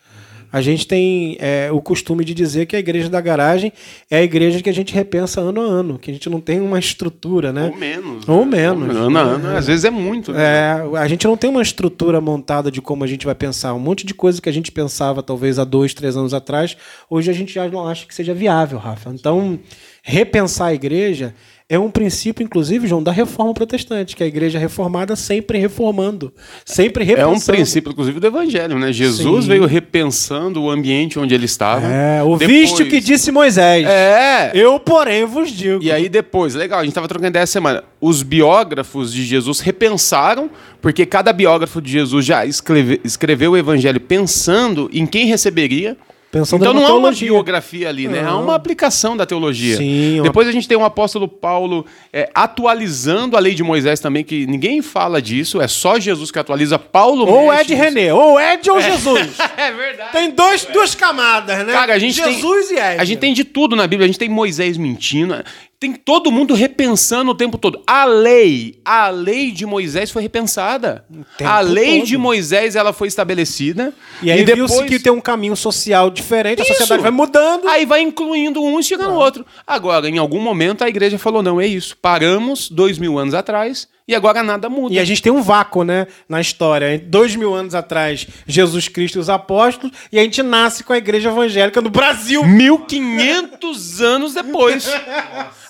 A gente tem é, o costume de dizer que a igreja da garagem é a igreja que a gente repensa ano a ano, que a gente não tem uma estrutura, né? Ou menos. Ou né? menos. Ano a ano, às vezes é muito. né? É, a gente não tem uma estrutura montada de como a gente vai pensar. Um monte de coisa que a gente pensava talvez há dois, três anos atrás, hoje a gente já não acha que seja viável, Rafa. Então, repensar a igreja é um princípio, inclusive, João, da reforma protestante, que a igreja reformada sempre reformando, sempre É repensando. um princípio, inclusive, do evangelho, né? Jesus Sim. veio repensando o ambiente onde ele estava. É, ouviste Depois- o que disse Moisés. É. Eu, porém, vos digo. E aí depois, legal, a gente tava trocando ideia essa semana. Os biógrafos de Jesus repensaram, porque cada biógrafo de Jesus já escreve- escreveu o evangelho pensando em quem receberia. Pensando então não há uma biografia ali, né? Há uma aplicação da teologia. Sim, uma- Depois a gente tem o apóstolo Paulo é, atualizando a lei de Moisés também, que ninguém fala disso, é só Jesus que atualiza. Paulo Ou mexe Ed nisso. René, ou Ed ou Jesus. (laughs) É verdade. Tem dois, duas camadas, né? Cara, a gente Jesus tem, e Ed. A gente tem de tudo na Bíblia. A gente tem Moisés mentindo. Tem todo mundo repensando o tempo todo. A lei, a lei de Moisés foi repensada. A lei todo. de Moisés ela foi estabelecida. E aí depois viu-se que tem um caminho social diferente, Isso. a sociedade vai mudando. Aí vai incluindo um e chega no outro. Agora, em algum momento, a igreja falou: não, é isso. Paramos dois mil anos atrás e agora nada muda. E a gente tem um vácuo, né, na história. Dois mil anos atrás, Jesus Cristo e os apóstolos, e a gente nasce com a igreja evangélica no Brasil. 1500 anos depois.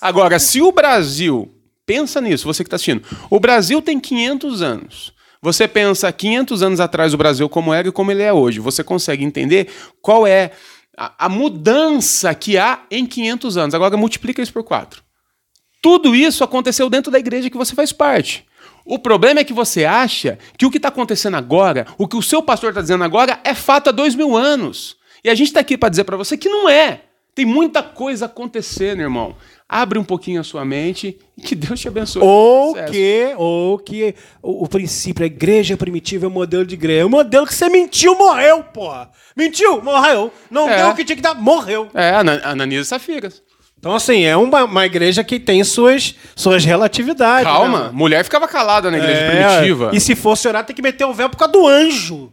Agora, se o Brasil Pensa nisso, você que está assistindo. O Brasil tem 500 anos. Você pensa 500 anos atrás o Brasil como era e como ele é hoje. Você consegue entender qual é a, a mudança que há em 500 anos. Agora multiplica isso por 4. Tudo isso aconteceu dentro da igreja que você faz parte. O problema é que você acha que o que está acontecendo agora, o que o seu pastor está dizendo agora, é fato há dois mil anos. E a gente está aqui para dizer para você que não é. Tem muita coisa acontecendo, irmão. Abre um pouquinho a sua mente e que Deus te abençoe. Ou que, ou que o, o princípio, a igreja primitiva é o modelo de igreja. O modelo que você mentiu, morreu, porra. Mentiu, morreu. Não É. deu o que tinha que dar, morreu. É, Ana- Ananias e Safiras. Então, assim, é uma, uma igreja que tem suas, suas relatividades. Calma, né? mulher ficava calada na igreja É, primitiva. E se fosse orar, tem que meter o véu por causa do anjo.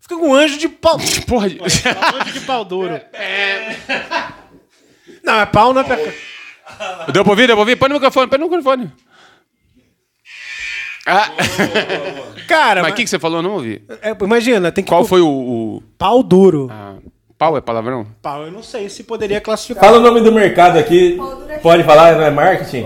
Fica com (laughs) um anjo de pau. Porra, anjo de pau duro. (laughs) Não, é pau não é pecado. deu pra ouvir? Deu pra ouvir? Põe no microfone, põe no microfone. Ah, Cara, mas o mas- que, que você falou? Eu não ouvi. é, imagina, tem que. Qual foi o. o- Pau duro. a- pau é palavrão? Pau, eu não sei se poderia classificar. Fala o nome do mercado aqui. Pode falar, não é marketing?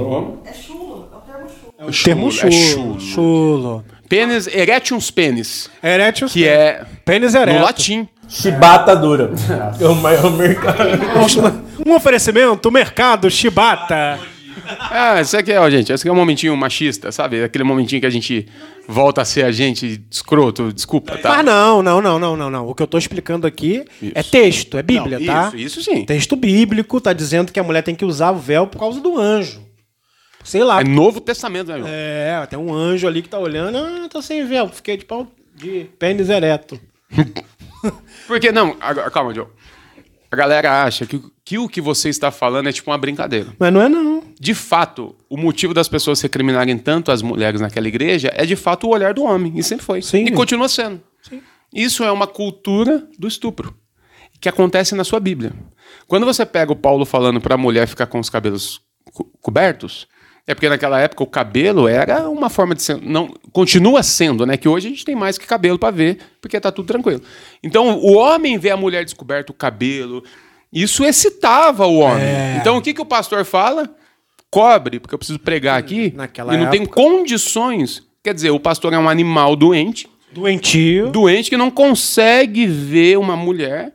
É chulo, é o termo chulo. É o termo chulo, chulo. é chulo. chulo. Pênis, eretiums pênis. Erétil. Que é Pênis no ereto. latim. Chibata dura. (laughs) É o maior mercado. Um oferecimento, mercado, chibata. (laughs) Ah, isso aqui é, ó, gente, esse aqui é um momentinho machista, sabe? Aquele momentinho que a gente volta a ser a gente escroto, desculpa, tá? Mas não, não, não, não, não, não. O que eu tô explicando aqui é texto, é Bíblia, Não, tá? Isso, isso sim. Texto bíblico tá dizendo que a mulher tem que usar o véu por causa do anjo. Sei lá. É Novo Testamento, né, meu? É, tem um anjo ali que tá olhando. Ah, tô sem véu, fiquei de pau de pênis ereto. (laughs) Porque, não, agora, calma, Joe. A galera acha que, que o que você está falando é tipo uma brincadeira. Mas não é não. De fato, o motivo das pessoas recriminarem tanto as mulheres naquela igreja é de fato o olhar do homem. E sempre foi. Sim. E continua sendo. Isso é uma cultura do estupro. Que acontece na sua Bíblia. Quando você pega o Paulo falando para a mulher ficar com os cabelos co- cobertos, é porque naquela época o cabelo era uma forma de ser. Não, continua sendo, né? Que hoje a gente tem mais que cabelo para ver, porque tá tudo tranquilo. Então, o homem vê a mulher descoberto o cabelo. Isso excitava o homem. É. Então, o que, que o pastor fala? Cobre, porque eu preciso pregar aqui. Naquela e não tem época. condições. Quer dizer, o pastor é um animal doente, Doentio. doente que não consegue ver uma mulher.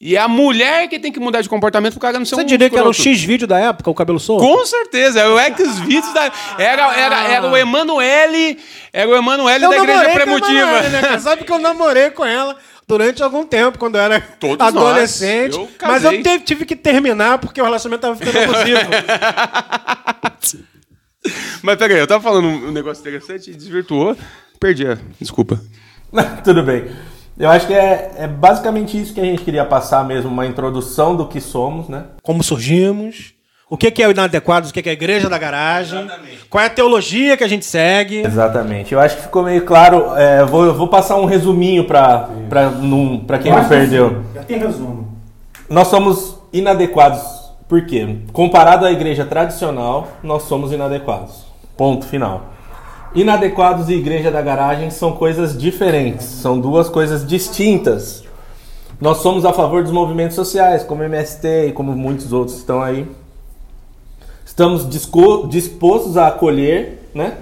E é a mulher que tem que mudar de comportamento pro cara não ser Você um diria que era o escroto. X-vídeo da época, o cabelo solto? Com certeza, é o ex-vídeos da. Era, era, era o Emanuele. Era o Emanuele da igreja premotiva. Emanuele, né? Sabe que eu namorei com ela durante algum tempo, quando eu era Todos adolescente. Eu mas eu teve- tive que terminar porque o relacionamento tava ficando abusivo. (laughs) Mas peraí, eu tava falando um negócio interessante e desvirtuou. Perdi a. Desculpa. (laughs) Tudo bem. Eu acho que é, é basicamente isso que a gente queria passar mesmo, uma introdução do que somos, né? Como surgimos, o que que é o Inadequados, o que que é a igreja da garagem, qual é a teologia que a gente segue. Exatamente. Eu acho que ficou meio claro. é, eu vou, eu vou passar um resuminho para quem não perdeu. Já tem resumo. Nós somos inadequados. Por quê? Comparado à igreja tradicional, nós somos inadequados. Ponto final. Inadequados e igreja da garagem são coisas diferentes, são duas coisas distintas. Nós somos a favor dos movimentos sociais, como MST e como muitos outros estão aí. Estamos dispostos a acolher, né?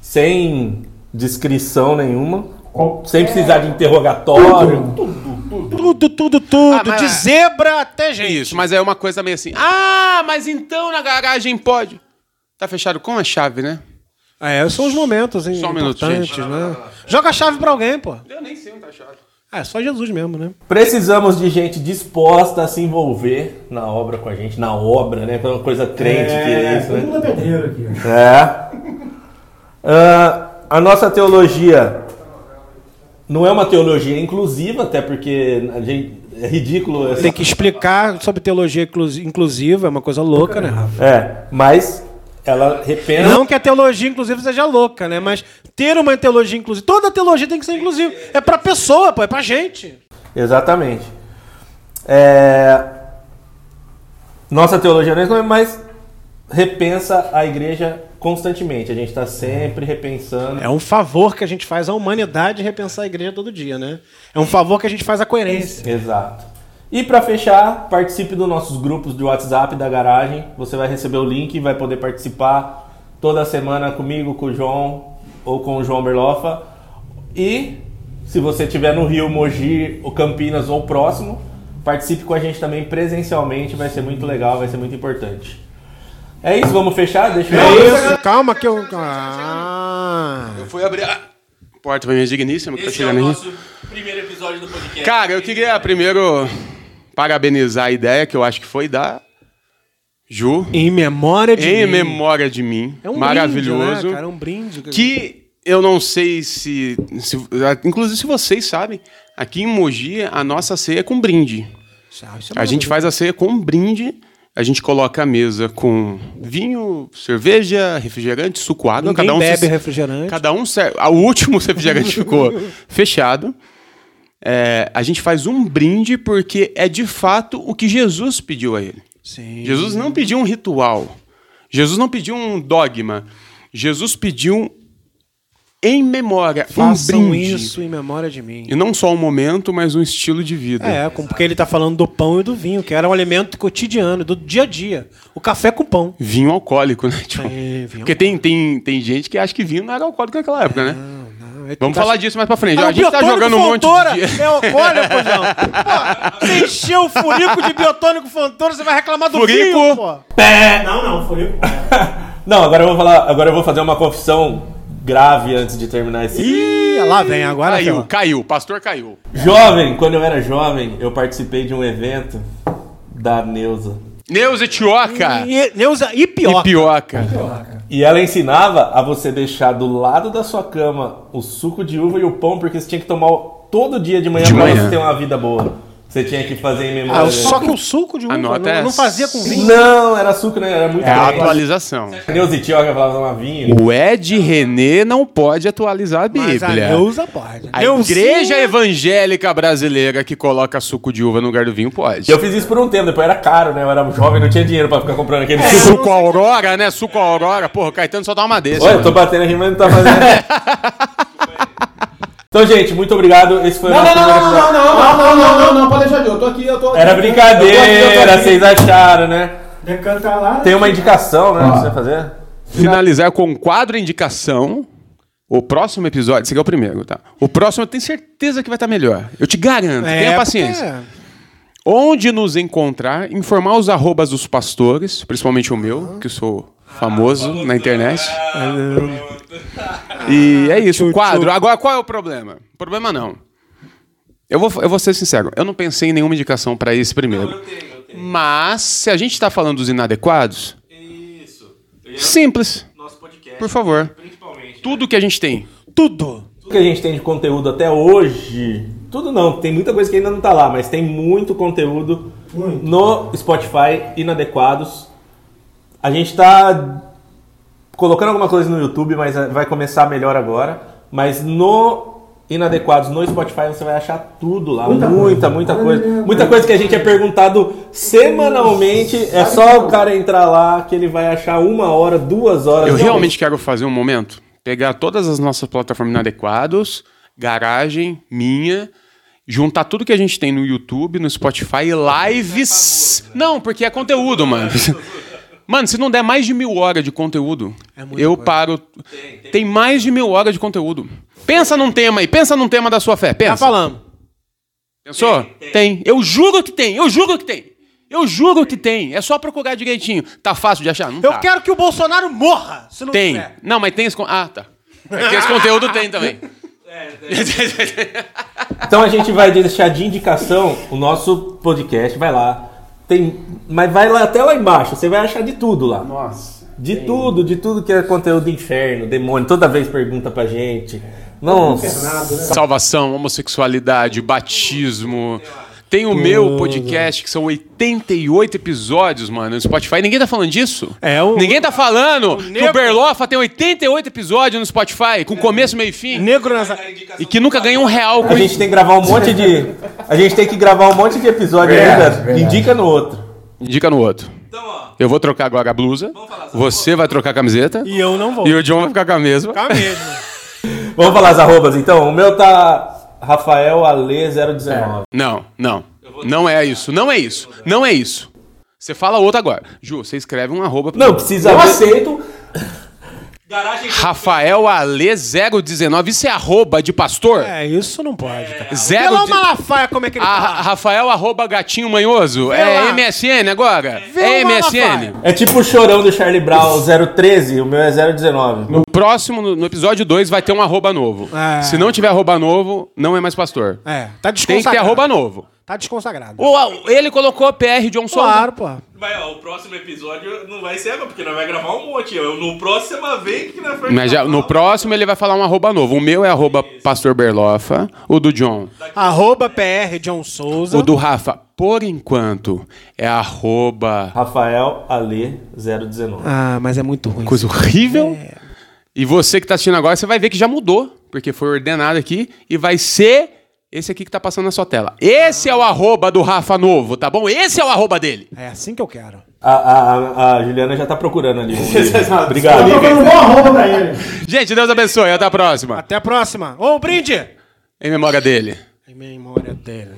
Sem descrição nenhuma, sem precisar de interrogatório. Tudo, tudo, tudo. Ah, mas- De zebra até gente. Isso, mas é uma coisa meio assim. Ah, mas então na garagem pode. Tá fechado com a chave, né? É, são os momentos hein, Só um minuto, gente. né? Joga a chave pra alguém, pô. Eu nem sei onde tá a chave. É, só Jesus mesmo, né? Precisamos de gente disposta a se envolver na obra com a gente, na obra, né? É uma coisa crente que é isso, né? pedreiro aqui. É. Ah, a nossa teologia não é uma teologia inclusiva, até porque a gente, é ridículo. essa- Tem que explicar sobre teologia inclus- inclusiva, é uma coisa louca, né, Rafa? É, mas ela repensa. Não que a teologia inclusiva seja louca, né? Mas ter uma teologia inclusiva. Toda teologia tem que ser inclusiva. É pra pessoa, pô, é pra gente. Exatamente. É, Nossa teologia não é mais repensa a igreja constantemente. A gente está sempre repensando. É um favor que a gente faz à humanidade repensar a igreja todo dia, né? É um favor que a gente faz à coerência. Exato. E para fechar, participe dos nossos grupos de WhatsApp da garagem. Você vai receber o link e vai poder participar toda semana comigo, com o João ou com o João Berlofa. E se você estiver no Rio, Mogi, ou Campinas ou próximo, participe com a gente também presencialmente, vai ser muito legal, vai ser muito importante. É isso, vamos fechar? Deixa eu É isso, calma que eu. Ah. Eu fui abrir a porta pra minha digníssima que tá Esse é o chegando aí. nosso primeiro episódio do podcast. Cara, eu queria primeiro parabenizar a ideia que eu acho que foi da Ju. Em memória de. Em mim. memória de mim. É um maravilhoso. Brinde, né, cara? É um brinde. Que eu não sei se, se. Inclusive, se vocês sabem, aqui em Mogi a nossa ceia é com brinde. Ah, é A gente faz a ceia com brinde. A gente coloca a mesa com vinho, cerveja, refrigerante, suco, água. Ninguém cada um bebe se- refrigerante. Cada um serve. O último (laughs) refrigerante ficou (laughs) fechado. É, a gente faz um brinde porque é de fato o que Jesus pediu a ele. Sim. Jesus não pediu um ritual. Jesus não pediu um dogma. Jesus pediu em memória, Façam um brinde. isso em memória de mim. E não só um momento, mas um estilo de vida. É, porque ele tá falando do pão e do vinho, que era um alimento cotidiano, do dia a dia. O café com pão. Vinho alcoólico, né? (laughs) Tipo, É, vinho porque tem, tem, tem gente que acha que vinho não era alcoólico naquela época, né? É- Vamos tá- falar disso mais pra frente. Ah, a gente tá jogando um monte de... É pojão. (laughs) Pô, Você encheu o furico de biotônico Fontoura, você vai reclamar do Furico. vinho, pô. Não, não, furico. (laughs) Não, agora eu vou falar, agora eu vou fazer uma confissão grave antes de terminar esse. Ih, lá vem, agora Caiu, caiu. O pastor caiu. Jovem, quando eu era jovem, eu participei de um evento da Neuza. Neuza Etioca. E, Neuza, e pior. Ipioca. E ela ensinava a você deixar do lado da sua cama o suco de uva e o pão, porque você tinha que tomar todo dia de manhã De pra manhã. você ter uma vida boa. Você tinha que fazer em memória. Ah, só que o suco de uva não, não fazia com vinho. Não, era suco, né? Era muito É a atualização. Neuza Itioca falava uma vinho. O Ed René não pode atualizar a Mas a Bíblia. Neuza pode. A Neuzinha- igreja evangélica brasileira que coloca suco de uva no lugar do vinho pode. Eu fiz isso por um tempo, depois era caro, né? Eu era jovem, não tinha dinheiro pra ficar comprando aquele É. suco. Suco Aurora, né? Suco Aurora. Porra, o Caetano só dá uma desse. Olha, eu tô batendo aqui, mas não tá fazendo. (laughs) então, gente, muito obrigado. Esse foi o Não, nosso não, não, não, não, episódio. não, não, não, não, não, pode deixar de eu tô aqui, eu tô aqui. Era brincadeira, vocês acharam, né? Decanta lá. Tem uma indicação, né? Pra você fazer? Finalizar com um quadro indicação. O próximo episódio, esse aqui é o primeiro, tá? O próximo eu tenho certeza que vai estar melhor. Eu te garanto, É, tenha paciência. Onde nos encontrar, informar os arrobas dos pastores, principalmente o meu, que eu sou famoso na internet. E é isso, o quadro. Agora, qual é o problema? Problema não. Eu vou, eu vou ser sincero, eu não pensei em nenhuma indicação para esse primeiro. Mas, se a gente está falando dos inadequados, simples, Nosso podcast, por favor. principalmente. Tudo que a gente tem. Tudo. Tudo que a gente tem de conteúdo até hoje, tudo não, tem muita coisa que ainda não tá lá, mas tem muito conteúdo no Spotify inadequados. A gente tá colocando alguma coisa no YouTube, mas eh, vai começar melhor agora. Mas no Inadequados no Spotify você vai achar tudo lá, muita, muita, coisa. Muita coisa que a gente é perguntado semanalmente. É só o cara entrar lá que ele vai achar uma hora, duas horas. Eu realmente quero fazer um momento, pegar todas as nossas plataformas inadequadas, garagem, minha, juntar tudo que a gente tem no YouTube, no Spotify, lives. Não, porque é conteúdo, mano. (laughs) Mano, se não der mais de mil horas de conteúdo, eu paro. Tem, mais de mil horas de conteúdo. Pensa num tema aí, pensa num tema da sua fé. Tá Pensa. falando. Pensou? Tem, Eu juro que tem. Eu juro que tem. Eu juro que tem. É só procurar direitinho. Tá fácil de achar? Não Eu tá. quero que o Bolsonaro morra. Se não Tem. tiver. Não, mas tem esse. Ah, tá. É que esse conteúdo tem também. (laughs) (laughs) Então a gente vai deixar de indicação o nosso podcast, vai lá. Tem, mas vai lá até lá embaixo, você vai achar de tudo lá. Nossa. De tudo, de tudo que é conteúdo inferno, demônio, toda vez pergunta pra gente. Nossa. Salvação, homossexualidade, batismo. Tem o meu podcast, que são 88 episódios, mano, no Spotify. Ninguém tá falando disso? É, o- Ninguém tá falando que negro- o Berlofa tem 88 episódios no Spotify, com começo, meio e fim. Negro nessa. E que nunca ganha um real com A gente tem que gravar um monte de. A gente tem que gravar um monte de episódio ainda. Indica no outro. Indica no outro. Eu vou trocar agora a blusa. Você vai trocar a camiseta. E eu não vou. E o John vai ficar com a mesma. Tá mesmo. (laughs) Vamos falar as arrobas então. O meu tá Rafael Ale 019. Não, não. Não é isso. Não é isso. Não é isso. Você fala outro agora. Ju, você escreve um arroba. Não, precisa Eu ver. aceito. Garagem Rafael Ale 019. Isso é arroba de pastor? É, isso não pode, cara. Zero Vê lá o de- Malafaia como é que ele tá. Rafael arroba gatinho manhoso. Vê é lá. MSN agora? Vê é MSN. Malafaia. É tipo o chorão do Charlie Brown 013, o meu é 019. No próximo, no, episódio 2, vai ter um arroba novo. É. Se não tiver arroba novo, não é mais pastor. É, tá Tem que ter arroba novo. Tá desconsagrado. Ou, ele colocou PR John Souza. Claro, pô. Mas ó, o próximo episódio não vai ser agora, porque nós vai gravar um monte. No próximo vez que nós for Mas já, no próximo ele vai falar um arroba novo. O meu é arroba Pastor Berlofa. O do John. Arroba PR John Souza. O do Rafa, por enquanto, é arroba. Rafael Ale 019. Ah, mas é muito ruim. Coisa horrível. E você que tá assistindo agora, você vai ver que já mudou. Porque foi ordenado aqui. E vai ser esse aqui que tá passando na sua tela. Esse é o arroba do Rafa Novo, tá bom? Esse é o arroba dele. É assim que eu quero. A, a, a- Juliana já tá procurando ali. (laughs) Obrigado. um bom arroba pra ele. Gente, Deus abençoe. Até a próxima. Até a próxima. Ô, brinde! Em memória dele. Em memória dele.